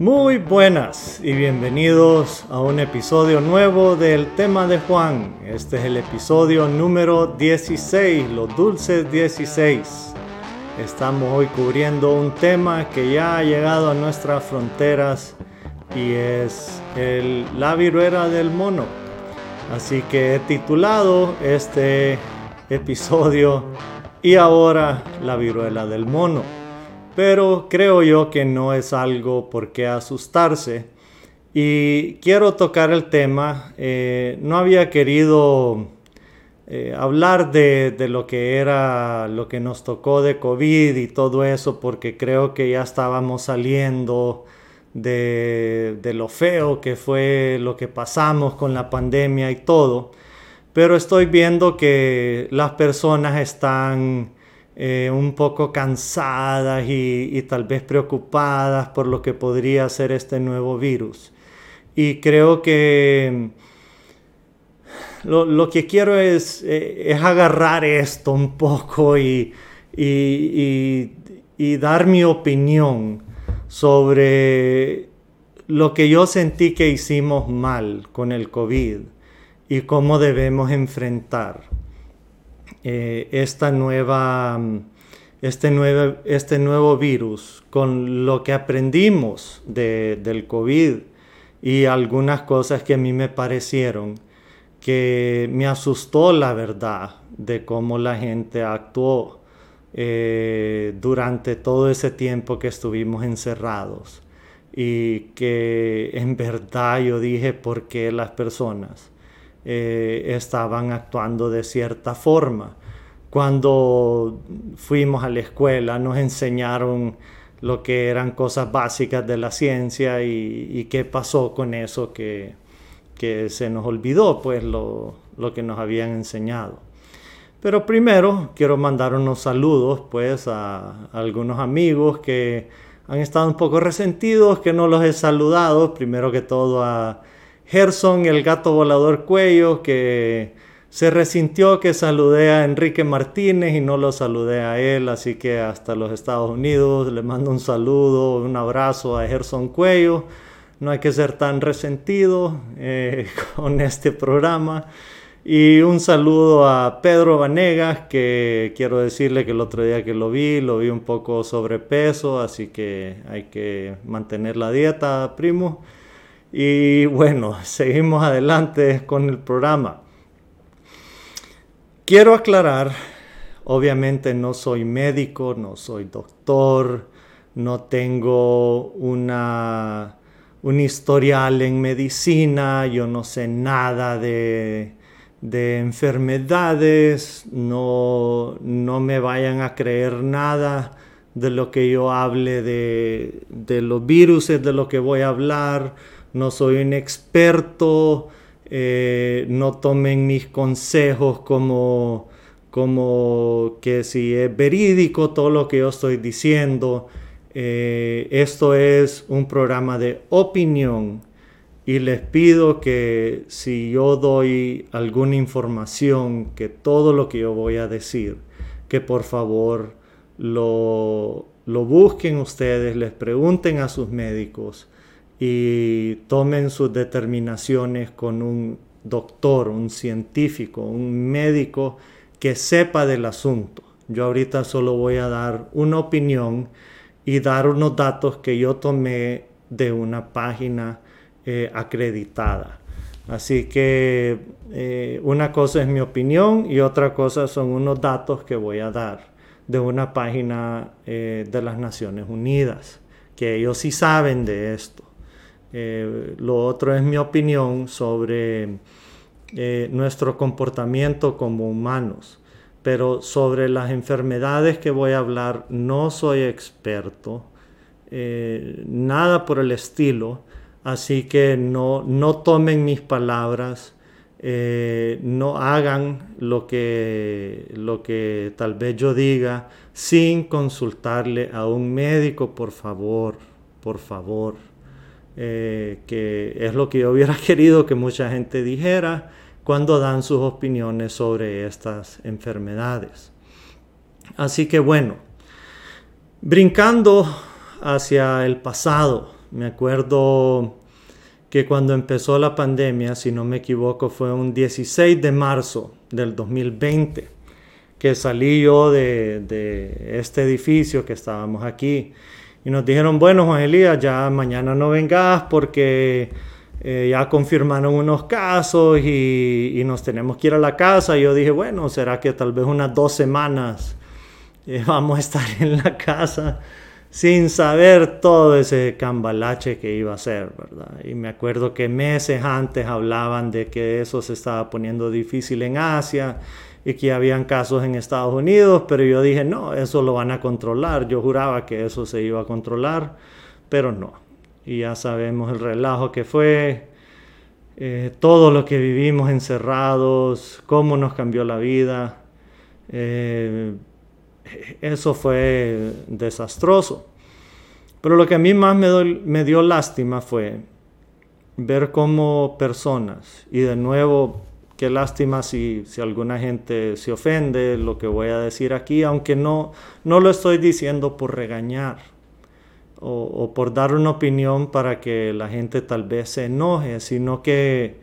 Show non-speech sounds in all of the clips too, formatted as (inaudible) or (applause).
Muy buenas y bienvenidos a un episodio nuevo del tema de Juan. Este es el episodio número 16, los dulces 16. Estamos hoy cubriendo un tema que ya ha llegado a nuestras fronteras y es el, la viruela del mono. Así que he titulado este episodio y ahora la viruela del mono. Pero creo yo que no es algo por qué asustarse. Y quiero tocar el tema. Eh, no había querido eh, hablar de, lo que era lo que nos tocó de COVID y todo eso porque creo que ya estábamos saliendo de, de lo feo que fue lo que pasamos con la pandemia y todo. Pero estoy viendo que las personas están eh, un poco cansadas y, tal vez preocupadas por lo que podría ser este nuevo virus. Y creo que lo, que quiero es, eh, es, agarrar esto un poco y, y dar mi opinión sobre lo que yo sentí que hicimos mal con el COVID y cómo debemos enfrentar eh, esta nueva, este, nuevo, este nuevo virus con lo que aprendimos del COVID y algunas cosas que a mí me parecieron que me asustó la verdad de cómo la gente actuó eh, durante todo ese tiempo que estuvimos encerrados y que en verdad yo dije por qué las personas eh, estaban actuando de cierta forma. Cuando fuimos a la escuela nos enseñaron lo que eran cosas básicas de la ciencia y, qué pasó con eso que, que se nos olvidó, pues lo, lo, que nos habían enseñado. Pero primero quiero mandar unos saludos pues a, a algunos amigos que han estado un poco resentidos, que no los he saludado. Primero que todo a Gerson, el gato volador cuello, que se resintió que saludé a Enrique Martínez y no lo saludé a él, así que hasta los Estados Unidos le mando un saludo, un abrazo a Gerson Cuello. No hay que ser tan resentido eh, (laughs) con este programa. Y un saludo a Pedro Vanegas, que quiero decirle que el otro día que lo vi, lo vi un poco sobrepeso, así que hay que mantener la dieta, primo. Y bueno, (laughs) seguimos adelante con el programa. Quiero aclarar, obviamente no soy médico, no soy doctor, no tengo una, un historial en medicina, yo no sé nada de, de enfermedades, no, no me vayan a creer nada de lo que yo hable de, de los virus, de lo que voy a hablar no soy un experto, eh, no tomen mis consejos como, como que si es verídico todo lo que yo estoy diciendo. Eh, esto es un programa de opinión y les pido que si yo doy alguna información, que todo lo que yo voy a decir, que por favor lo, lo busquen ustedes, les pregunten a sus médicos y tomen sus determinaciones con un doctor, un científico, un médico que sepa del asunto. Yo ahorita solo voy a dar una opinión y dar unos datos que yo tomé de una página eh, acreditada. Así que eh, una cosa es mi opinión y otra cosa son unos datos que voy a dar de una página eh, de las Naciones Unidas, que ellos sí saben de esto. Eh, lo otro es mi opinión sobre eh, nuestro comportamiento como humanos. Pero sobre las enfermedades que voy a hablar no soy experto, eh, nada por el estilo, así que no, no tomen mis palabras, no hagan lo que, lo que tal vez yo diga sin consultarle a un médico, por favor, por favor. Eh, que es lo que yo hubiera (laughs) querido que mucha gente dijera cuando dan sus opiniones sobre estas enfermedades. Así que bueno, brincando hacia el pasado, Me acuerdo que cuando empezó la pandemia, si no me equivoco, fue un 16 de marzo del 2020, que salí yo de, este edificio que estábamos aquí. Y nos dijeron, bueno, Juan Elías, ya mañana no vengas porque eh, ya confirmaron unos casos y, nos tenemos que ir a la casa. Y yo dije, bueno, será que tal vez unas dos semanas eh, (laughs) vamos a estar en la casa sin saber todo ese cambalache que iba a ser, ¿verdad? Y me acuerdo que meses antes hablaban de que eso se estaba poniendo difícil en Asia y que habían casos en Estados Unidos, pero yo dije, no, eso lo van a controlar. Yo juraba que eso se iba a controlar, pero no. Y ya sabemos el relajo que fue, eh, todo lo que vivimos encerrados, cómo nos cambió la vida. Eh, eso fue desastroso. Pero lo que a mí más me, dio lástima fue ver cómo personas, y de nuevo, qué lástima si, alguna gente se ofende lo que voy a decir aquí, aunque no, no lo estoy diciendo por regañar o, o por dar una opinión para que la gente tal vez se enoje, sino que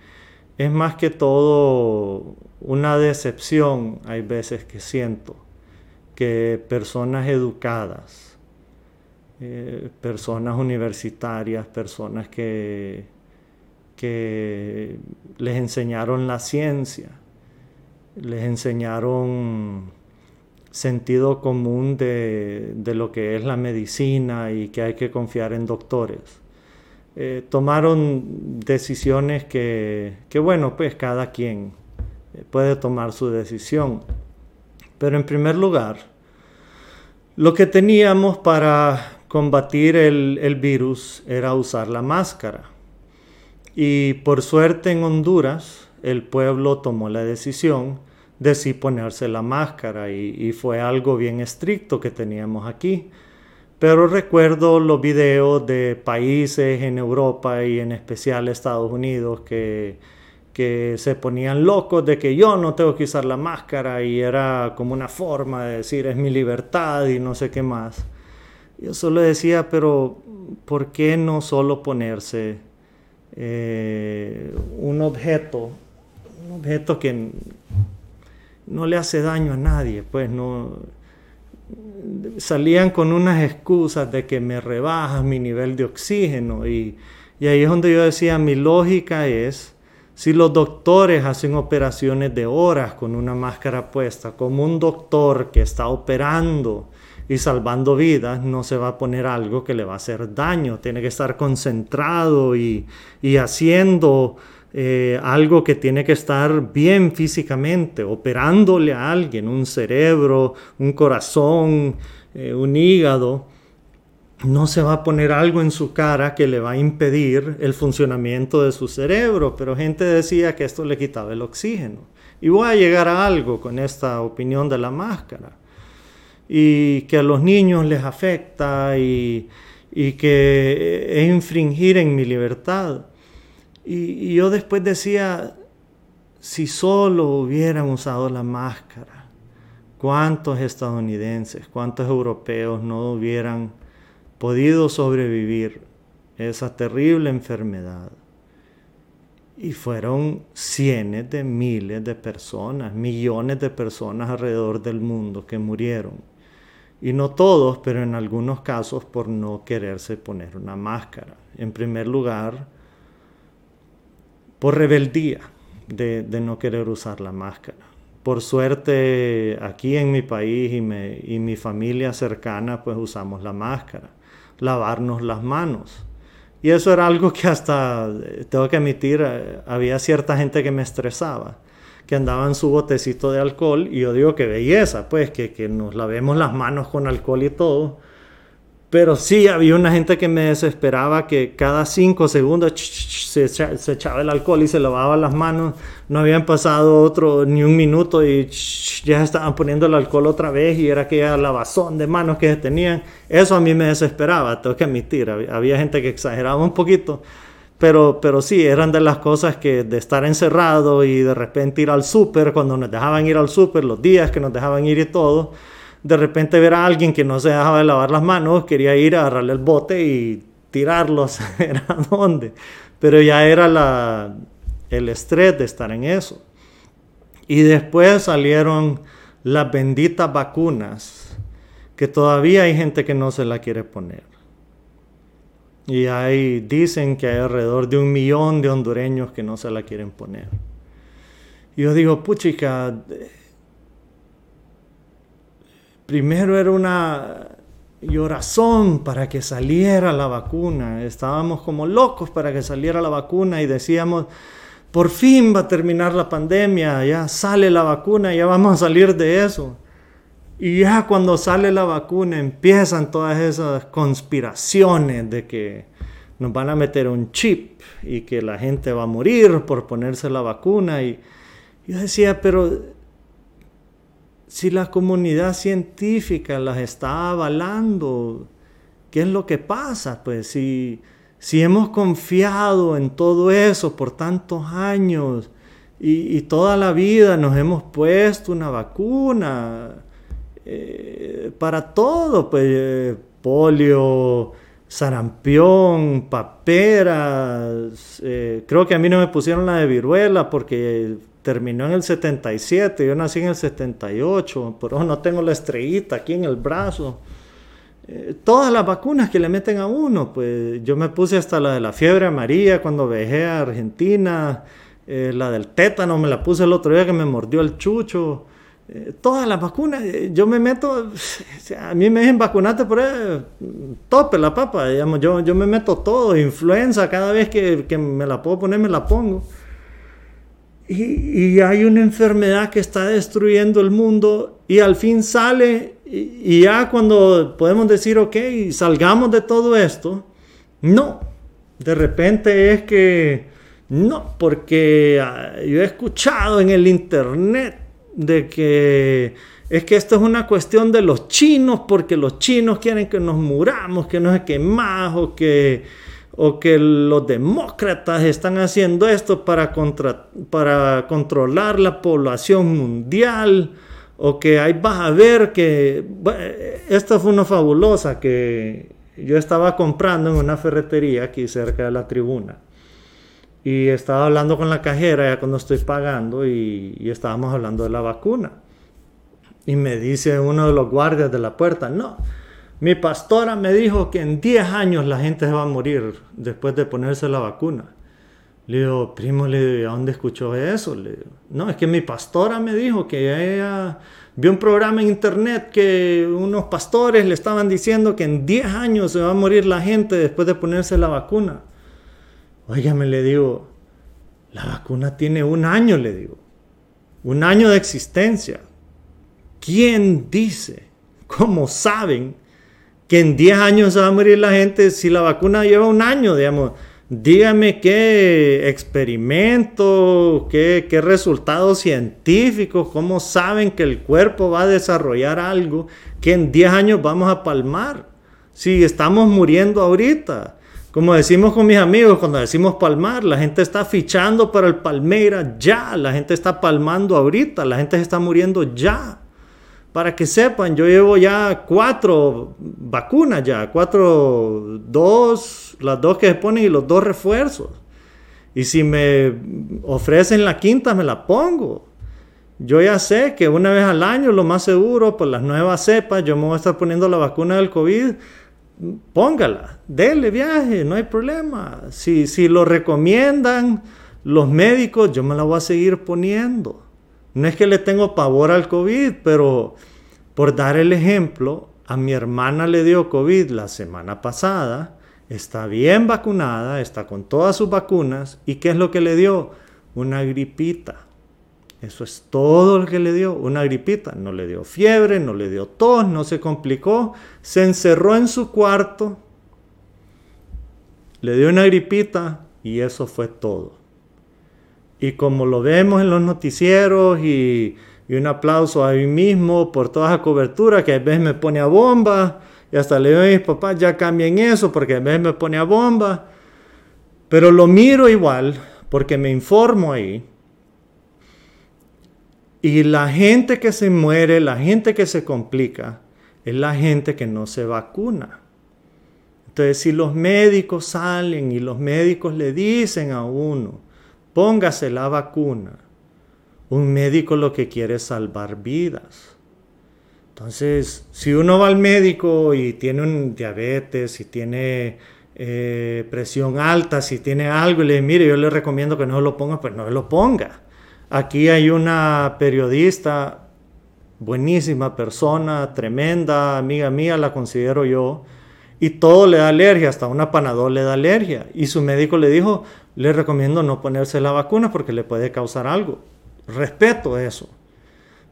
es más que todo una decepción, hay veces que siento que personas educadas, eh, personas universitarias, personas que, que les enseñaron la ciencia, les enseñaron sentido común de, lo que es la medicina y que hay que confiar en doctores. Eh, tomaron decisiones que, que, bueno, pues cada quien puede tomar su decisión. Pero en primer lugar, lo que teníamos para combatir el, virus era usar la máscara. Y por suerte en Honduras el pueblo tomó la decisión de sí ponerse la máscara y, fue algo bien estricto que teníamos aquí. Pero recuerdo los videos de países en Europa y en especial Estados Unidos que que se ponían locos de que yo no tengo que usar la máscara y era como una forma de decir es mi libertad y no sé qué más. Yo solo decía, pero ¿por qué no solo ponerse eh, un objeto, un objeto que no le hace daño a nadie? Pues no salían con unas excusas de que me rebajas mi nivel de oxígeno y, y ahí es donde yo decía, mi lógica es si los doctores hacen operaciones de horas con una máscara puesta, como un doctor que está operando y salvando vidas, no se va a poner algo que le va a hacer daño. Tiene que estar concentrado y, haciendo eh, algo que tiene que estar bien físicamente, operándole a alguien, un cerebro, un corazón, eh, un hígado no se va a poner algo en su cara que le va a impedir el funcionamiento de su cerebro, pero gente decía que esto le quitaba el oxígeno. Y voy a llegar a algo con esta opinión de la máscara. Y que a los niños les afecta y, que es infringir en mi libertad. y yo después decía, si solo hubieran usado la máscara, ¿cuántos estadounidenses, cuántos europeos no hubieran podido sobrevivir esa terrible enfermedad. Y fueron cientos de miles de personas, millones de personas alrededor del mundo que murieron. Y no todos, pero en algunos casos por no quererse poner una máscara. En primer lugar, por rebeldía de, no querer usar la máscara. Por suerte, aquí en mi país y, y mi familia cercana, pues usamos la máscara lavarnos las manos. Y eso era algo que hasta, eh, tengo que admitir, eh, había cierta gente que me estresaba, que andaba en su botecito de alcohol y yo digo que belleza, pues que, que nos lavemos las manos con alcohol y todo, pero sí, había una gente que me desesperaba que cada cinco segundos se, echaba el alcohol y se lavaba las manos. No habían pasado otro ni un minuto y ya estaban poniendo el alcohol otra vez y era aquella lavazón de manos que tenían. Eso a mí me desesperaba, tengo que admitir. Había, gente que exageraba un poquito. Pero, pero sí, eran de las cosas que de estar encerrado y de repente ir al súper, cuando nos dejaban ir al súper, los días que nos dejaban ir y todo de repente ver a alguien que no se dejaba de lavar las manos, quería ir a agarrarle el bote y tirarlos (laughs) a dónde. Pero ya era la, el estrés de estar en eso. Y después salieron las benditas vacunas, que todavía hay gente que no se la quiere poner. Y ahí dicen que hay alrededor de un millón de hondureños que no se la quieren poner. Y yo digo, puchica, primero era una llorazón para que saliera la vacuna. Estábamos como locos para que saliera la vacuna y decíamos, por fin va a terminar la pandemia, ya sale la vacuna, ya vamos a salir de eso. Y ya cuando sale la vacuna empiezan todas esas conspiraciones de que nos van a meter un chip y que la gente va a morir por ponerse la vacuna. Y yo decía, pero si la comunidad científica las está avalando, ¿qué es lo que pasa? Pues si, si hemos confiado en todo eso por tantos años y, toda la vida nos hemos puesto una vacuna eh, para todo, pues eh, polio, sarampión, paperas, eh, creo que a mí no me pusieron la de viruela porque terminó en el 77, yo nací en el 78, pero no tengo la estrellita aquí en el brazo. todas las vacunas que le meten a uno, pues yo me puse hasta la de la fiebre amarilla cuando viajé a Argentina, la del tétano me la puse el otro día que me mordió el chucho. Eh, todas las vacunas, eh, yo me meto, (laughs) a mí me dicen vacunate por ahí, tope la papa, digamos, yo, yo me meto todo, influenza, cada vez que, que me la puedo poner me la pongo. Y, y, hay una enfermedad que está destruyendo el mundo y al fin sale y, y ya cuando podemos decir, ok, salgamos de todo esto, no, de repente es que no, porque ah, yo he escuchado en el internet de que es que esto es una cuestión de los chinos, porque los chinos quieren que nos muramos, que no más, o que, o que los demócratas están haciendo esto para, para controlar la población mundial, o que ahí vas a ver que... esta fue una fabulosa que yo estaba comprando en una ferretería aquí cerca de la tribuna. Y estaba hablando con la cajera ya cuando estoy pagando y, estábamos hablando de la vacuna. Y me dice uno de los guardias de la puerta, no, mi pastora me dijo que en 10 años la gente se va a morir después de ponerse la vacuna. Le digo, primo, le digo, ¿a dónde escuchó eso? Le digo, no, es que mi pastora me dijo que ella vio un programa en internet que unos pastores le estaban diciendo que en 10 años se va a morir la gente después de ponerse la vacuna. Óigame, le digo, la vacuna tiene un año, le digo. Un año de existencia. ¿Quién dice? ¿Cómo saben que en 10 años va a morir la gente si la vacuna lleva un año, digamos? Dígame qué experimento, qué, qué resultados científicos, cómo saben que el cuerpo va a desarrollar algo que en 10 años vamos a palmar. Si estamos muriendo ahorita, como decimos con mis amigos, cuando decimos palmar, la gente está fichando para el Palmeira ya, la gente está palmando ahorita, la gente se está muriendo ya. Para que sepan, yo llevo ya cuatro vacunas ya, cuatro, dos, las dos que se ponen y los dos refuerzos. Y si me ofrecen la quinta, me la pongo. Yo ya sé que una vez al año, lo más seguro, por las nuevas cepas, yo me voy a estar poniendo la vacuna del COVID póngala, dele viaje, no hay problema. Si, si lo recomiendan los médicos, yo me la voy a seguir poniendo. No es que le tengo pavor al COVID, pero por dar el ejemplo, a mi hermana le dio COVID la semana pasada, está bien vacunada, está con todas sus vacunas, ¿y qué es lo que le dio? Una gripita. Eso es todo lo que le dio, una gripita. No le dio fiebre, no le dio tos, no se complicó. Se encerró en su cuarto, le dio una gripita y eso fue todo. Y como lo vemos en los noticieros y, un aplauso a mí mismo por toda esa cobertura que a veces me pone a bomba y hasta le digo a mis papás ya cambien eso porque a veces me pone a bomba. Pero lo miro igual porque me informo ahí y la gente que se muere, la gente que se complica, es la gente que no se vacuna. Entonces, si los médicos salen y los médicos le dicen a uno, póngase la vacuna, un médico lo que quiere es salvar vidas. Entonces, si uno va al médico y tiene un diabetes, si tiene eh, presión alta, si tiene algo y le dice, mire, yo le recomiendo que no lo ponga, pues no lo ponga. Aquí hay una periodista, buenísima persona, tremenda, amiga mía, la considero yo, y todo le da alergia, hasta una panadol le da alergia. Y su médico le dijo, le recomiendo no ponerse la vacuna porque le puede causar algo. Respeto eso.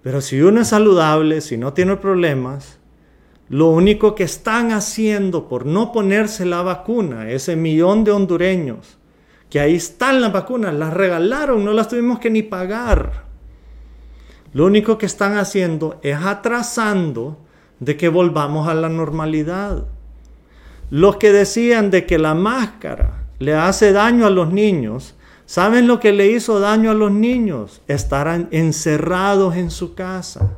Pero si uno es saludable, si no tiene problemas, lo único que están haciendo por no ponerse la vacuna, ese millón de hondureños, que ahí están las vacunas, las regalaron, no las tuvimos que ni pagar. Lo único que están haciendo es atrasando de que volvamos a la normalidad. Los que decían de que la máscara le hace daño a los niños, ¿saben lo que le hizo daño a los niños? Estar encerrados en su casa.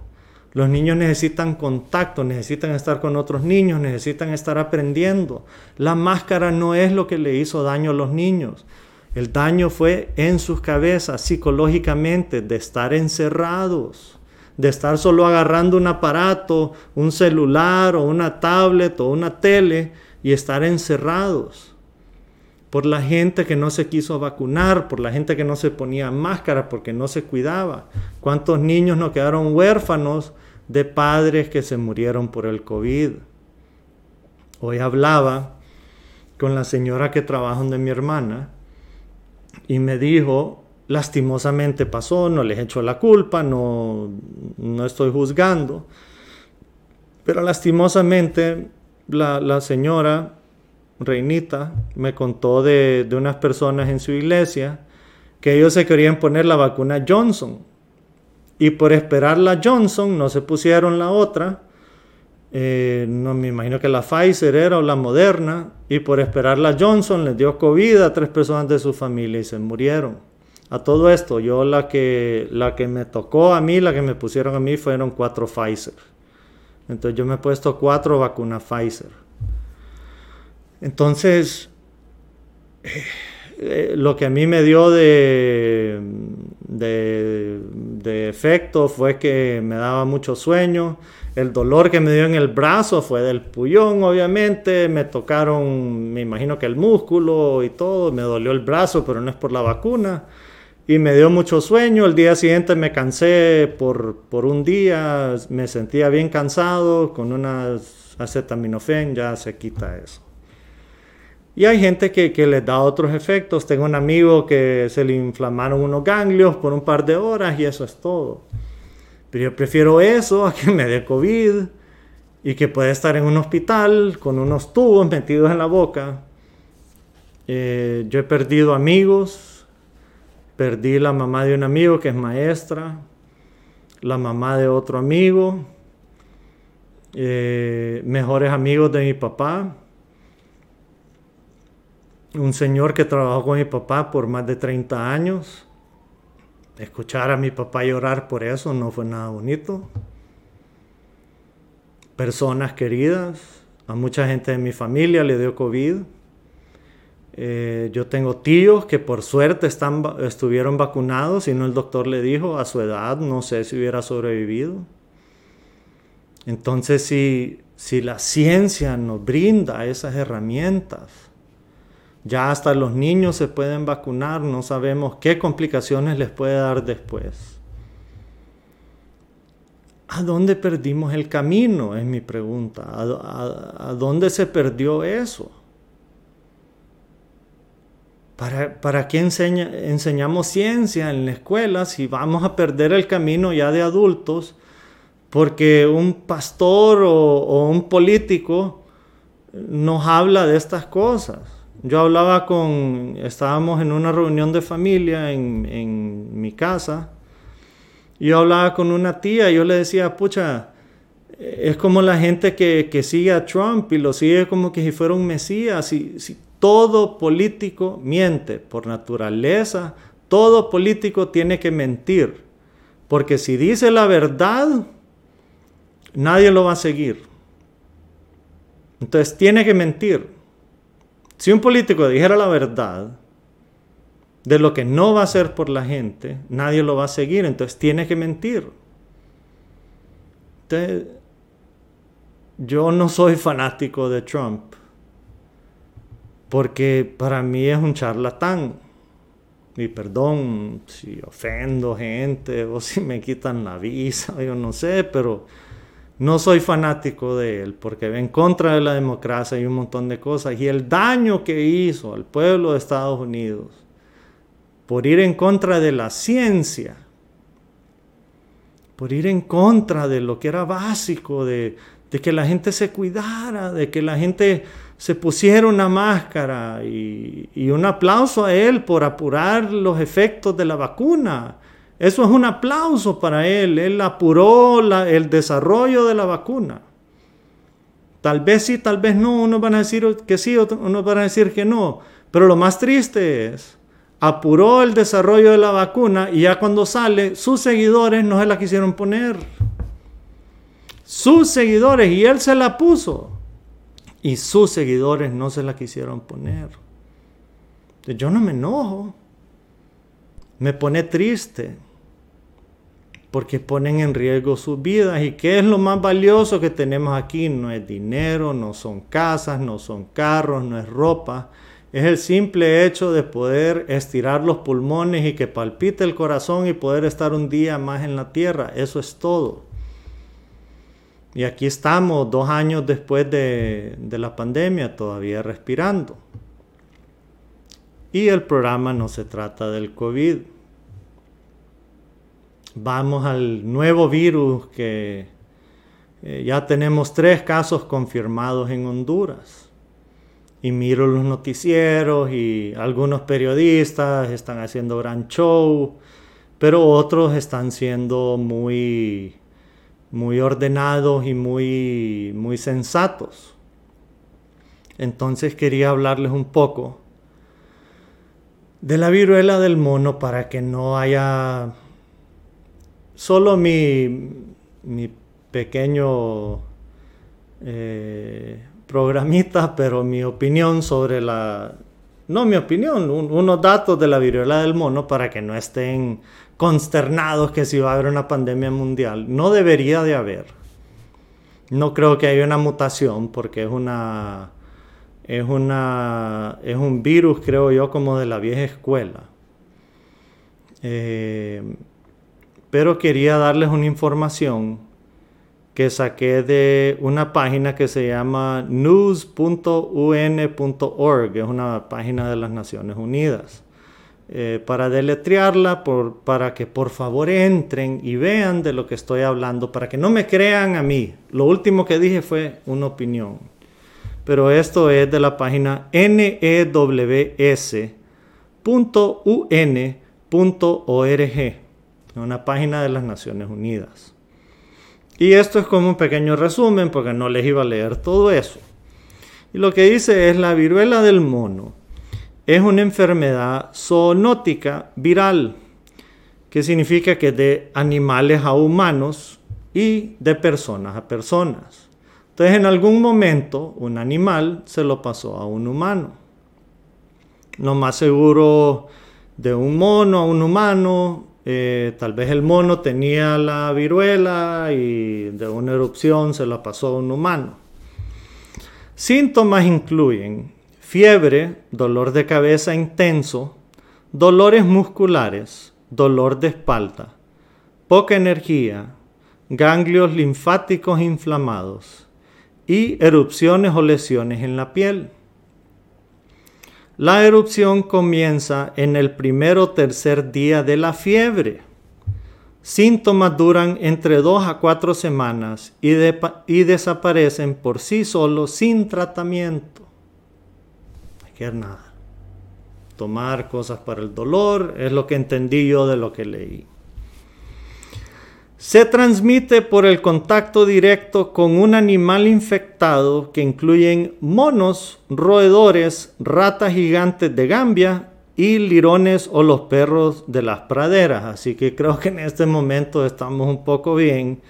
Los niños necesitan contacto, necesitan estar con otros niños, necesitan estar aprendiendo. La máscara no es lo que le hizo daño a los niños. El daño fue en sus cabezas, psicológicamente, de estar encerrados, de estar solo agarrando un aparato, un celular o una tablet o una tele y estar encerrados por la gente que no se quiso vacunar, por la gente que no se ponía máscara, porque no se cuidaba. ¿Cuántos niños no quedaron huérfanos de padres que se murieron por el COVID? Hoy hablaba con la señora que trabaja de mi hermana y me dijo, lastimosamente pasó, no les echo la culpa, no, no estoy juzgando, pero lastimosamente la, señora Reinita me contó de, unas personas en su iglesia que ellos se querían poner la vacuna Johnson. Y por esperar la Johnson no se pusieron la otra. Eh, no me imagino que la Pfizer era o la Moderna. Y por esperar la Johnson les dio COVID a tres personas de su familia y se murieron. A todo esto, yo la que, la que me tocó a mí, la que me pusieron a mí, fueron cuatro Pfizer. Entonces yo me he puesto cuatro vacunas Pfizer. Entonces, eh, lo que a mí me dio de, de, efecto fue que me daba mucho sueño. El dolor que me dio en el brazo fue del pullón, obviamente. Me tocaron, me imagino que el músculo y todo. Me dolió el brazo, pero no es por la vacuna y me dio mucho sueño. El día siguiente me cansé por, por un día, me sentía bien cansado, con unas acetaminofén ya se quita eso. Y hay gente que, que les da otros efectos. Tengo un amigo que se le inflamaron unos ganglios por un par de horas y eso es todo. Pero yo prefiero eso a que me dé COVID y que pueda estar en un hospital con unos tubos (laughs) metidos en la boca. Eh, yo he perdido amigos, Perdí la mamá de un amigo que es maestra, la mamá de otro amigo, eh, mejores amigos de mi papá, un señor que trabajó con mi papá por más de 30 años. Escuchar a mi papá llorar por eso no fue nada bonito. Personas queridas, a mucha gente de mi familia le dio COVID. Eh, yo tengo tíos que por suerte estuvieron vacunados y no el doctor le dijo a su edad, no sé si hubiera sobrevivido. Entonces, si, si la ciencia nos brinda esas herramientas, ya hasta los niños se pueden vacunar, no sabemos qué complicaciones les puede dar después. ¿A dónde perdimos el camino? Es mi pregunta. a dónde se perdió eso? ¿Para, qué enseñamos ciencia en la escuela si vamos a perder el camino ya de adultos? Porque un pastor o, un político nos habla de estas cosas. Yo hablaba con, estábamos en una reunión de familia en, mi casa, yo hablaba con una tía y yo le decía, pucha, es como la gente que, sigue a Trump y lo sigue como que si fuera un mesías. y si todo político miente por naturaleza. Todo político tiene que mentir. Porque si dice la verdad, nadie lo va a seguir. Entonces tiene que mentir. Si un político dijera la verdad de lo que no va a hacer por la gente, nadie lo va a seguir, entonces tiene que mentir. yo no soy fanático de Trump, porque para mí es un charlatán. Y perdón si ofendo gente o si me quitan la visa, yo no sé, pero no soy fanático de él porque en contra de la democracia y un montón de cosas. Y el daño que hizo al pueblo de Estados Unidos por ir en contra de la ciencia, por ir en contra de lo que era básico, de, que la gente se cuidara, de que la gente se pusiera una máscara y un aplauso a él por apurar los efectos de la vacuna eso es un aplauso para él. Él apuró el desarrollo de la vacuna. Tal vez sí, tal vez no. Unos van a decir que sí, unos van a decir que no. Pero lo más triste es, apuró el desarrollo de la vacuna y ya cuando sale, sus seguidores no se la quisieron poner. Sus seguidores, y él se la puso. Y sus seguidores no se la quisieron poner. Yo no me enojo. Me pone triste porque ponen en riesgo sus vidas. ¿Y qué es lo más valioso que tenemos aquí? No es dinero, no son casas, no son carros, no es ropa. Es el simple hecho de poder estirar los pulmones y que palpite el corazón y poder estar un día más en la tierra. Eso es todo. Y aquí estamos dos años después de, de la pandemia todavía respirando. Y el programa no se trata del COVID vamos al nuevo virus que eh, ya tenemos tres casos confirmados en Honduras. Y miro los noticieros y algunos periodistas están haciendo gran show, pero otros están siendo muy, muy ordenados y muy, muy sensatos. Entonces quería hablarles un poco de la viruela del mono para que no haya solo mi, mi pequeño eh, programita, (laughs) pero mi opinión sobre la... No mi opinión, unos datos de la viruela del mono para que no estén consternados que si va a haber una pandemia mundial. No debería de haber. No creo que haya una mutación porque es una... Es, una, es un virus, creo yo, como de la vieja escuela. Eh, pero quería darles una información que saqué de una página que se llama news.un.org, es una página de las Naciones Unidas. Eh, para deletrearla, para que por favor entren y vean de lo que estoy hablando, para que no me crean a mí. Lo último que dije fue una opinión. Pero esto es de la página news.un.org una página de las Naciones Unidas. Y esto es como un pequeño resumen porque no les iba a leer todo eso. Y lo que dice es la viruela del mono. Es una enfermedad zoonótica viral, que significa que de animales a humanos y de personas a personas. Entonces en algún momento un animal se lo pasó a un humano. Lo más seguro de un mono a un humano eh, tal vez el mono tenía la viruela y de una erupción se la pasó a un humano. Síntomas incluyen fiebre, dolor de cabeza intenso, dolores musculares, dolor de espalda, poca energía, ganglios linfáticos inflamados y erupciones o lesiones en la piel. La erupción comienza en el primer o tercer día de la fiebre. Síntomas duran entre dos a cuatro semanas y, desaparecen por sí solos sin tratamiento. No que nada. Tomar cosas para el dolor es lo que entendí yo de lo que leí. Se transmite por el contacto directo con un animal infectado que incluyen monos, roedores, ratas gigantes de Gambia y lirones o los perros de las praderas. Así que creo que en este momento estamos un poco bien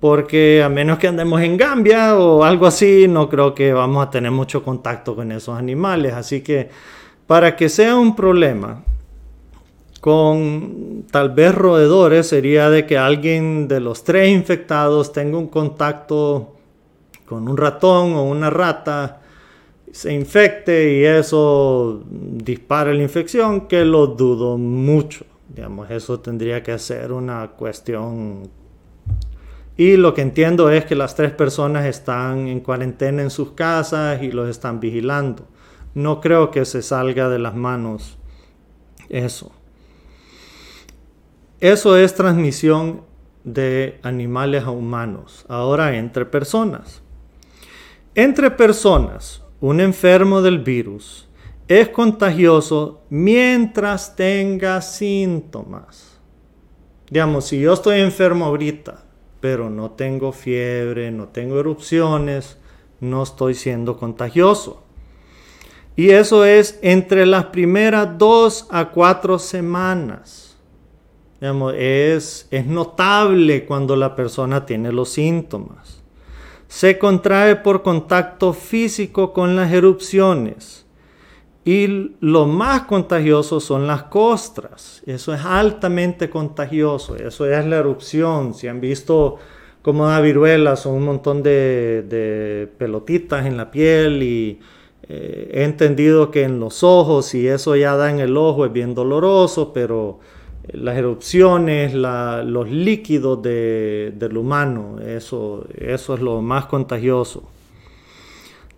porque a menos que andemos en Gambia o algo así, no creo que vamos a tener mucho contacto con esos animales. Así que para que sea un problema con tal vez roedores, sería de que alguien de los tres infectados tenga un contacto con un ratón o una rata, se infecte y eso dispare la infección, que lo dudo mucho. Digamos, eso tendría que ser una cuestión y lo que entiendo es que las tres personas están en cuarentena en sus casas y los están vigilando. No creo que se salga de las manos eso. Eso es transmisión de animales a humanos. Ahora entre personas. Entre personas, un enfermo del virus es contagioso mientras tenga síntomas. Digamos, si yo estoy enfermo ahorita pero no tengo fiebre, no tengo erupciones, no estoy siendo contagioso. Y eso es entre las primeras dos a cuatro semanas. Es, es notable cuando la persona tiene los síntomas. Se contrae por contacto físico con las erupciones y lo más contagioso son las costras. Eso es altamente contagioso. Eso es la erupción. Si han visto cómo da viruela, son un montón de, pelotitas en la piel y eh, he entendido que en los ojos, y eso ya da en el ojo, es bien doloroso, pero las erupciones, los líquidos del humano, eso, eso es lo más contagioso.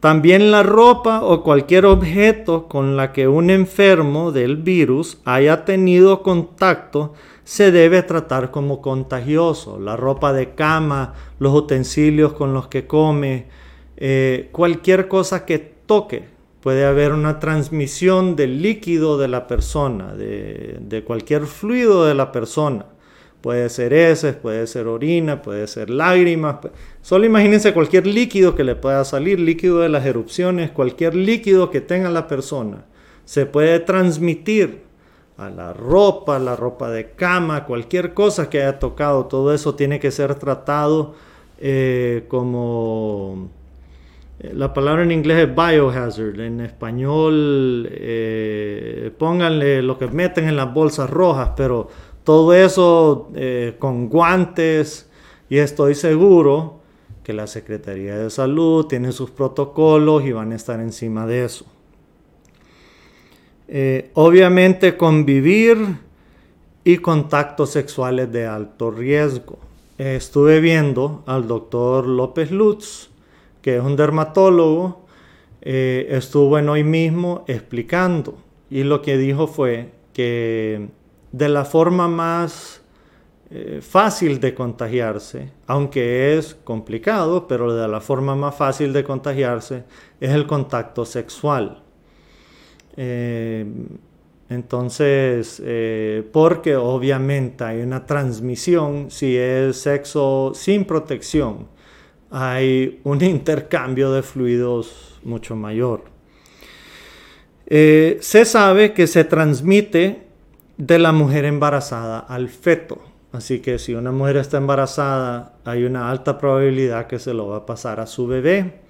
También la ropa o cualquier objeto con la que un enfermo del virus haya tenido contacto se debe tratar como contagioso. La ropa de cama, los utensilios con los que come, eh, cualquier cosa que toque. Puede haber una transmisión del líquido de la persona, de cualquier fluido de la persona. Puede ser heces, puede ser orina, puede ser lágrimas. Solo imagínense cualquier líquido que le pueda salir, líquido de las erupciones, cualquier líquido que tenga la persona. Se puede transmitir a la ropa, la ropa de cama, cualquier cosa que haya tocado. Todo eso tiene que ser tratado eh, como... La palabra en inglés es biohazard, en español eh, pónganle lo que meten en las bolsas rojas, pero todo eso eh, con guantes y estoy seguro que la Secretaría de Salud tiene sus protocolos y van a estar encima de eso. Eh, obviamente convivir y contactos sexuales de alto riesgo. estuve viendo al doctor López Lutz, que es un dermatólogo, eh, estuvo en hoy mismo explicando y lo que dijo fue que de la forma más eh, fácil de contagiarse, aunque es complicado, pero de la forma más fácil de contagiarse es el contacto sexual. Eh, entonces, porque obviamente hay una transmisión si es sexo sin protección, hay un (laughs) intercambio de fluidos mucho mayor. se sabe que se transmite de la mujer embarazada al feto. Así que si una mujer está embarazada, hay una alta probabilidad que se lo va a pasar a su bebé.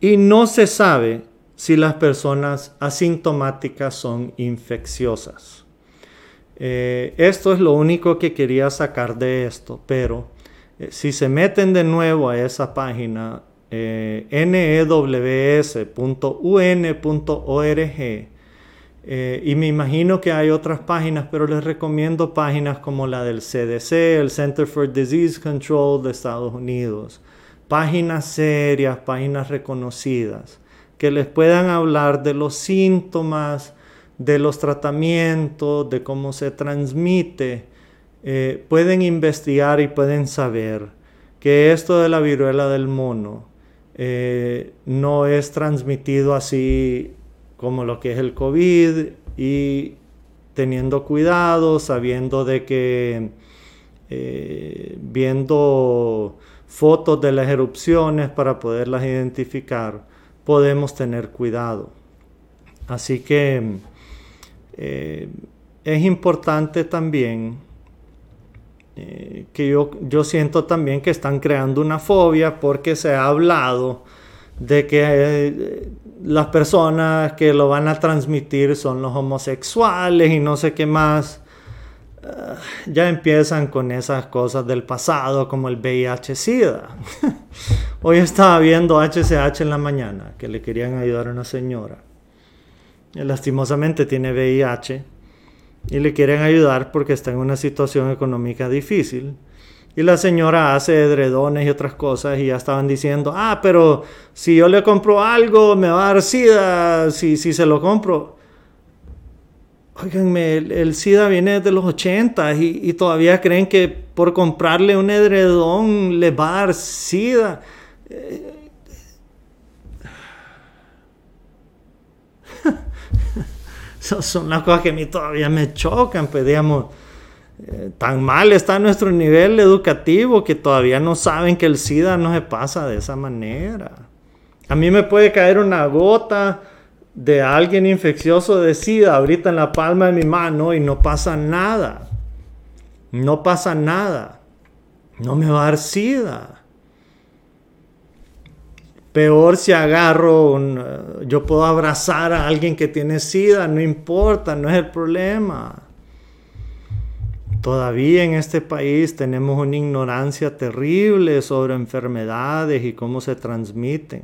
Y no se sabe si las personas asintomáticas son infecciosas. Eh, esto es lo único que quería sacar de esto, pero eh, si se meten de nuevo a esa página eh, news.un.org, eh, y me imagino que hay otras páginas, pero les recomiendo páginas como la del CDC, el Center for Disease Control de Estados Unidos. Páginas serias, páginas reconocidas, que les puedan hablar de los síntomas, de los tratamientos, de cómo se transmite. Eh, pueden investigar y pueden saber que esto de la viruela del mono eh, no es transmitido así como lo que es el COVID y teniendo cuidado, sabiendo de que eh, viendo fotos de las erupciones para poderlas identificar, podemos tener cuidado. Así que es importante también eh, que yo, yo siento también que están creando una fobia porque se ha hablado de que eh, las personas que lo van a transmitir son los homosexuales y no sé qué más. Ah, ya empiezan con esas cosas del pasado como el VIH-Sida. (laughs) Hoy estaba viendo HCH en la mañana que le querían ayudar a una señora. lastimosamente tiene VIH y le quieren ayudar porque está en una situación económica difícil. Y la señora hace edredones y otras cosas y ya estaban diciendo, ah, pero si yo le compro algo me va a dar SIDA si, si se lo compro. Oiganme, el, SIDA viene de los 80 y, todavía creen que por comprarle un edredón le va a dar SIDA. Son las cosas que a mí todavía me chocan, pues digamos, eh, tan mal está nuestro nivel educativo que todavía no saben que el SIDA no se pasa de esa manera. A mí me puede caer una gota de alguien infeccioso de SIDA ahorita en la palma de mi mano y no pasa nada. No pasa nada. No me va a dar SIDA. Peor si agarro, yo puedo abrazar a alguien que tiene SIDA, no importa, no es el problema. Todavía en este país tenemos una ignorancia terrible sobre enfermedades y cómo se transmiten.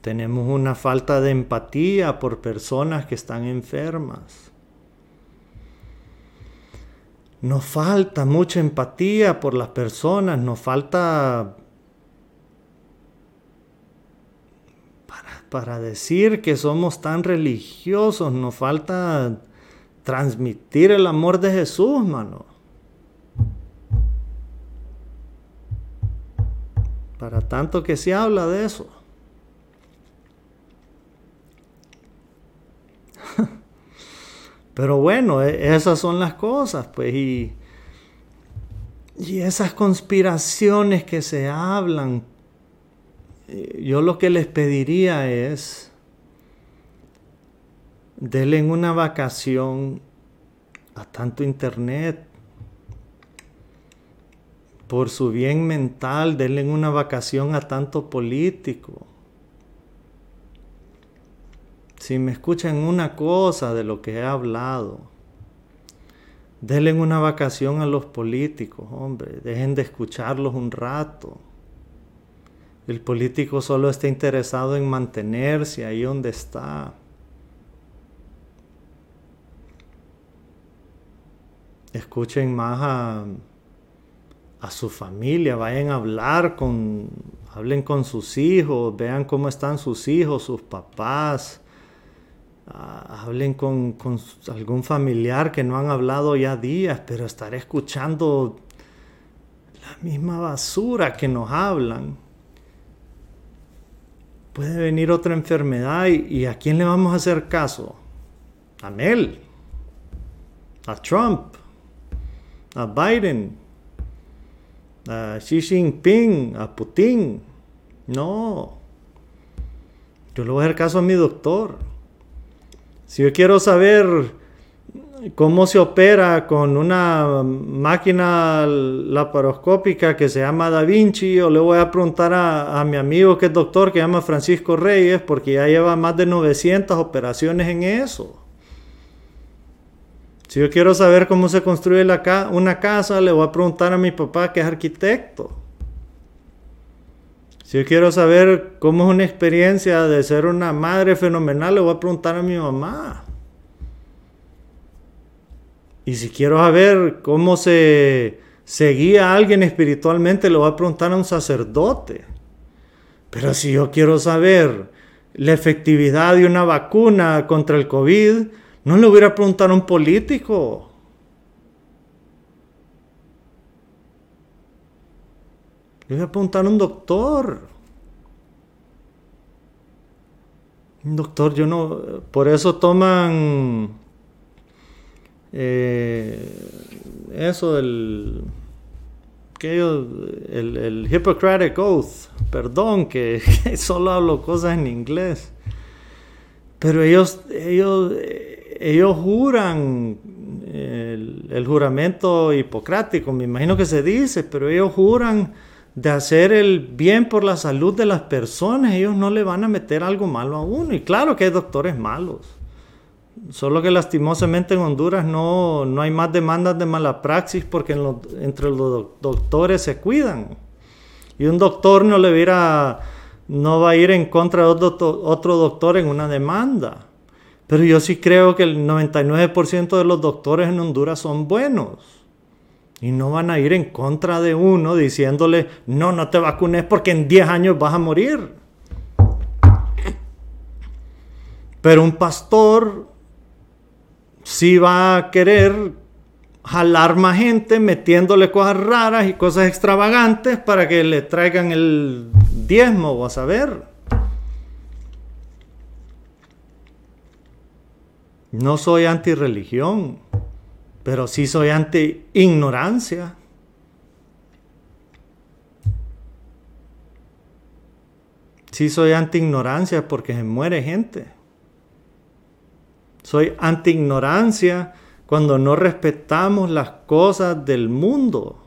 Tenemos una falta de empatía por personas que están enfermas. Nos falta mucha empatía por las personas, nos falta para, decir que somos tan religiosos, nos falta transmitir el amor de Jesús, mano. Para tanto que se habla de eso. (laughs) Pero bueno, e, esas son las cosas, pues, y, y esas conspiraciones que se hablan, yo lo que les pediría es denle una vacación a tanto internet. Por su bien mental, denle una vacación a tanto político. Si me escuchan una cosa de lo que he hablado, denle una vacación a los políticos, hombre. Dejen de escucharlos un rato. El político solo está interesado en mantenerse ahí donde está. escuchen más a, a su familia, vayan a hablar con, hablen con sus hijos, vean cómo están sus hijos, sus papás, ah, hablen con, con, algún familiar que no han hablado ya días, pero estar escuchando la misma basura que nos hablan. Puede venir otra enfermedad y, a quién le vamos a hacer caso? A Mel, a Trump, a Biden, a Xi Jinping, a Putin. No. Yo le voy a hacer caso a mi doctor. Si yo quiero saber cómo se opera con una máquina laparoscópica que se llama Da Vinci, yo le voy a preguntar a, mi amigo que es doctor, que se llama Francisco Reyes, porque ya lleva más de 900 operaciones en eso. Si yo quiero saber cómo se construye la una casa, le voy a preguntar a mi papá que es arquitecto. Si yo quiero saber cómo es una experiencia de ser una madre fenomenal, le voy a preguntar a mi mamá. Y si quiero saber cómo se, se guía a alguien espiritualmente, le voy a preguntar a un sacerdote. Pero si yo quiero saber la efectividad de una vacuna contra el COVID, no le hubiera preguntado a un político. Le hubiera preguntado a un doctor. Un doctor, yo no. Por eso toman. Eh, eso del. Que el, el Hippocratic Oath. Perdón, que, solo hablo cosas en inglés. Pero ellos, ellos ellos juran el, juramento hipocrático, me imagino que se dice, pero ellos juran de hacer el bien por la salud de las personas, ellos no le van a meter algo malo a uno. Y claro que hay doctores malos, solo que lastimosamente en Honduras no, no hay más demandas de mala praxis porque entre los doctores se cuidan. Y un doctor no le viera, no va a ir en contra de otro, otro doctor en una demanda. Pero yo sí creo que el 99% de los doctores en Honduras son buenos. Y no van a ir en contra de uno diciéndole, no, no te vacunes porque en 10 años vas a morir. Pero un pastor sí va a querer jalar más gente metiéndole cosas raras y cosas extravagantes para que le traigan el diezmo, vas a ver. No soy anti-religión, pero sí soy anti-ignorancia. Sí soy anti-ignorancia porque se muere gente. Soy anti-ignorancia cuando no respetamos las cosas del mundo.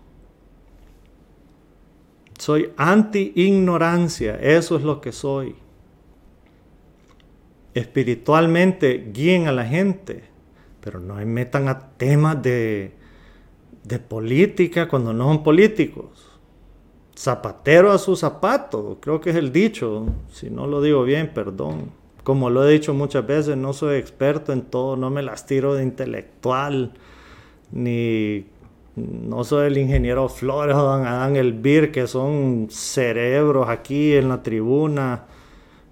Soy anti-ignorancia, eso es lo que soy espiritualmente guíen a la gente, pero no metan a temas de, de política cuando no son políticos. Zapatero a su zapato, creo que es el dicho, si no lo digo bien, perdón. Como lo he dicho muchas veces, no soy experto en todo, no me las tiro de intelectual, ni no soy el ingeniero Flores o Dan Elvir, que son cerebros aquí en la tribuna,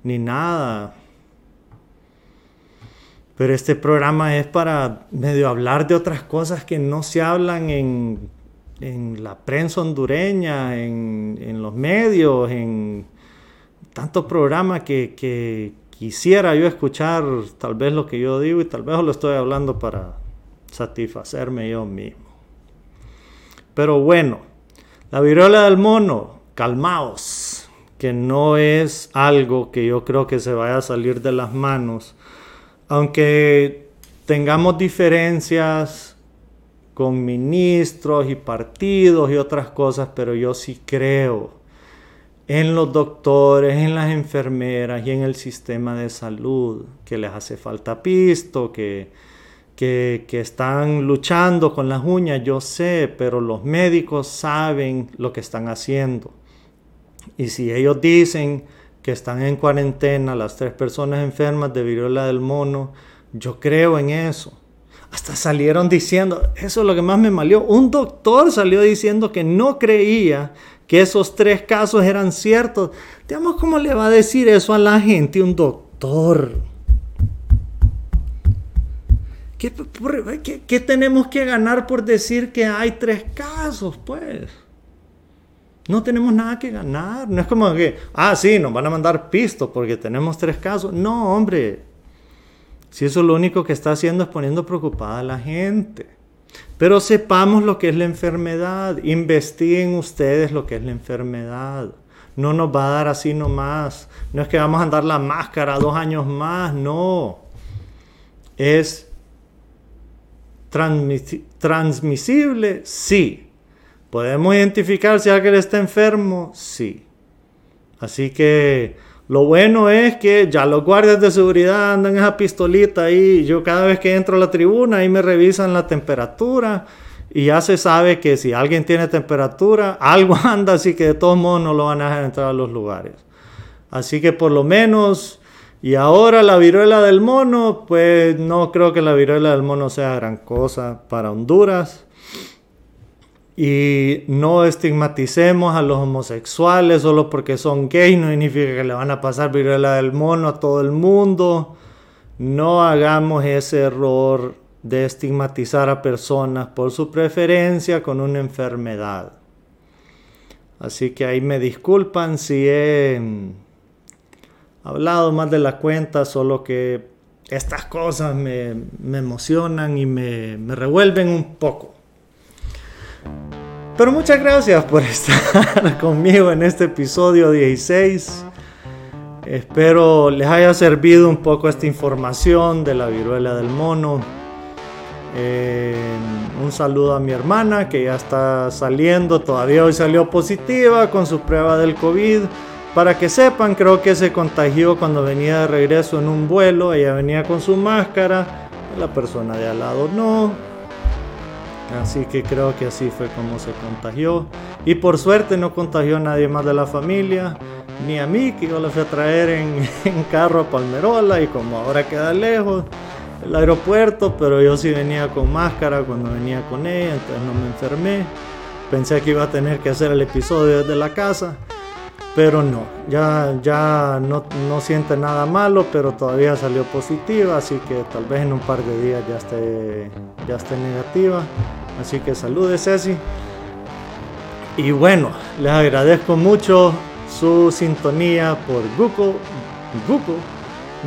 ni nada. Pero este programa es para medio hablar de otras cosas que no se hablan en, la prensa hondureña, en, los medios, en tantos programas que, quisiera yo escuchar tal vez lo que yo digo y tal vez lo estoy hablando para satisfacerme yo mismo. Pero bueno, la viruela del mono, calmaos, que no es algo que yo creo que se vaya a salir de las manos aunque tengamos diferencias con ministros y partidos y otras cosas, pero yo sí creo en los doctores, en las enfermeras y en el sistema de salud, que les hace falta pisto, que, que, están luchando con las uñas, yo sé, pero los médicos saben lo que están haciendo. Y si ellos dicen que están en cuarentena, las tres personas enfermas de viruela del mono, yo creo en eso. Hasta salieron diciendo, eso es lo que más me malió, un doctor salió diciendo que no creía que esos tres casos eran ciertos. Digamos, ¿cómo le va a decir eso a la gente un doctor? ¿Qué, tenemos que ganar por decir que hay tres casos, pues? No tenemos nada que ganar. No es como que, ah, sí, nos van a mandar pistos porque tenemos tres casos. No, hombre. Si eso lo único que está haciendo es poniendo preocupada a la gente. Pero sepamos lo que es la enfermedad. Investiguen ustedes lo que es la enfermedad. No nos va a dar así nomás. No es que vamos a andar la máscara dos años más. No. Es transmisible, sí ¿Podemos identificar si alguien está enfermo? Sí. Así que lo bueno es que ya los guardias de seguridad andan esa pistolita ahí. Yo cada vez que entro a la tribuna ahí me revisan la temperatura y ya se sabe que si alguien tiene temperatura, (laughs) algo anda, así que de todos modos no lo van a dejar entrar a los lugares. Así que por lo menos, y ahora la viruela del mono, pues no creo que la viruela del mono sea gran cosa para Honduras y no estigmaticemos a los homosexuales solo porque son gays, no significa que le van a pasar viruela del mono a todo el mundo. No hagamos ese error de estigmatizar a personas por su preferencia con una enfermedad. Así que ahí me disculpan si he hablado más de la cuenta, solo que estas cosas me, emocionan y me revuelven un poco. Pero muchas gracias por estar (laughs) conmigo en este episodio 16. Espero les haya servido un poco esta información de la viruela del mono. Eh, Un saludo a mi hermana que ya está saliendo, todavía hoy salió positiva con su prueba del COVID. Para que sepan, creo que se contagió cuando venía de regreso en un vuelo. Ella venía con su máscara, la persona de al lado no. Así que creo que así fue como se contagió. Y por suerte no contagió a nadie más de la familia, ni a mí, que yo la fui a traer en, (laughs) en carro a Palmerola y como ahora queda lejos el aeropuerto, pero yo sí venía con máscara cuando venía con ella, entonces no me enfermé. Pensé que iba a tener que hacer el episodio desde la casa, pero no, ya, ya no, no siente nada malo, pero todavía salió positiva, así que tal vez en un par de días ya esté, ya esté negativa. Así que saludes Ceci. Y bueno, les agradezco mucho su sintonía por Google, Google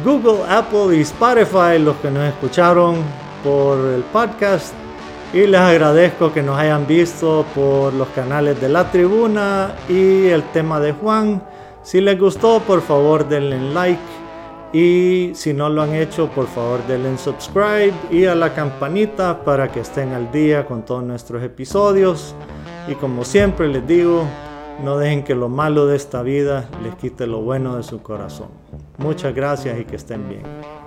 Google, Apple y Spotify, los que nos escucharon por el podcast. Y les agradezco que nos hayan visto por los canales de la tribuna y el tema de Juan. Si les gustó, por favor denle like. Y si no lo han hecho, por favor denle subscribe y a la campanita para que estén al día con todos nuestros episodios. Y como siempre les digo, no dejen que lo malo de esta vida les quite lo bueno de su corazón. Muchas gracias y que estén bien.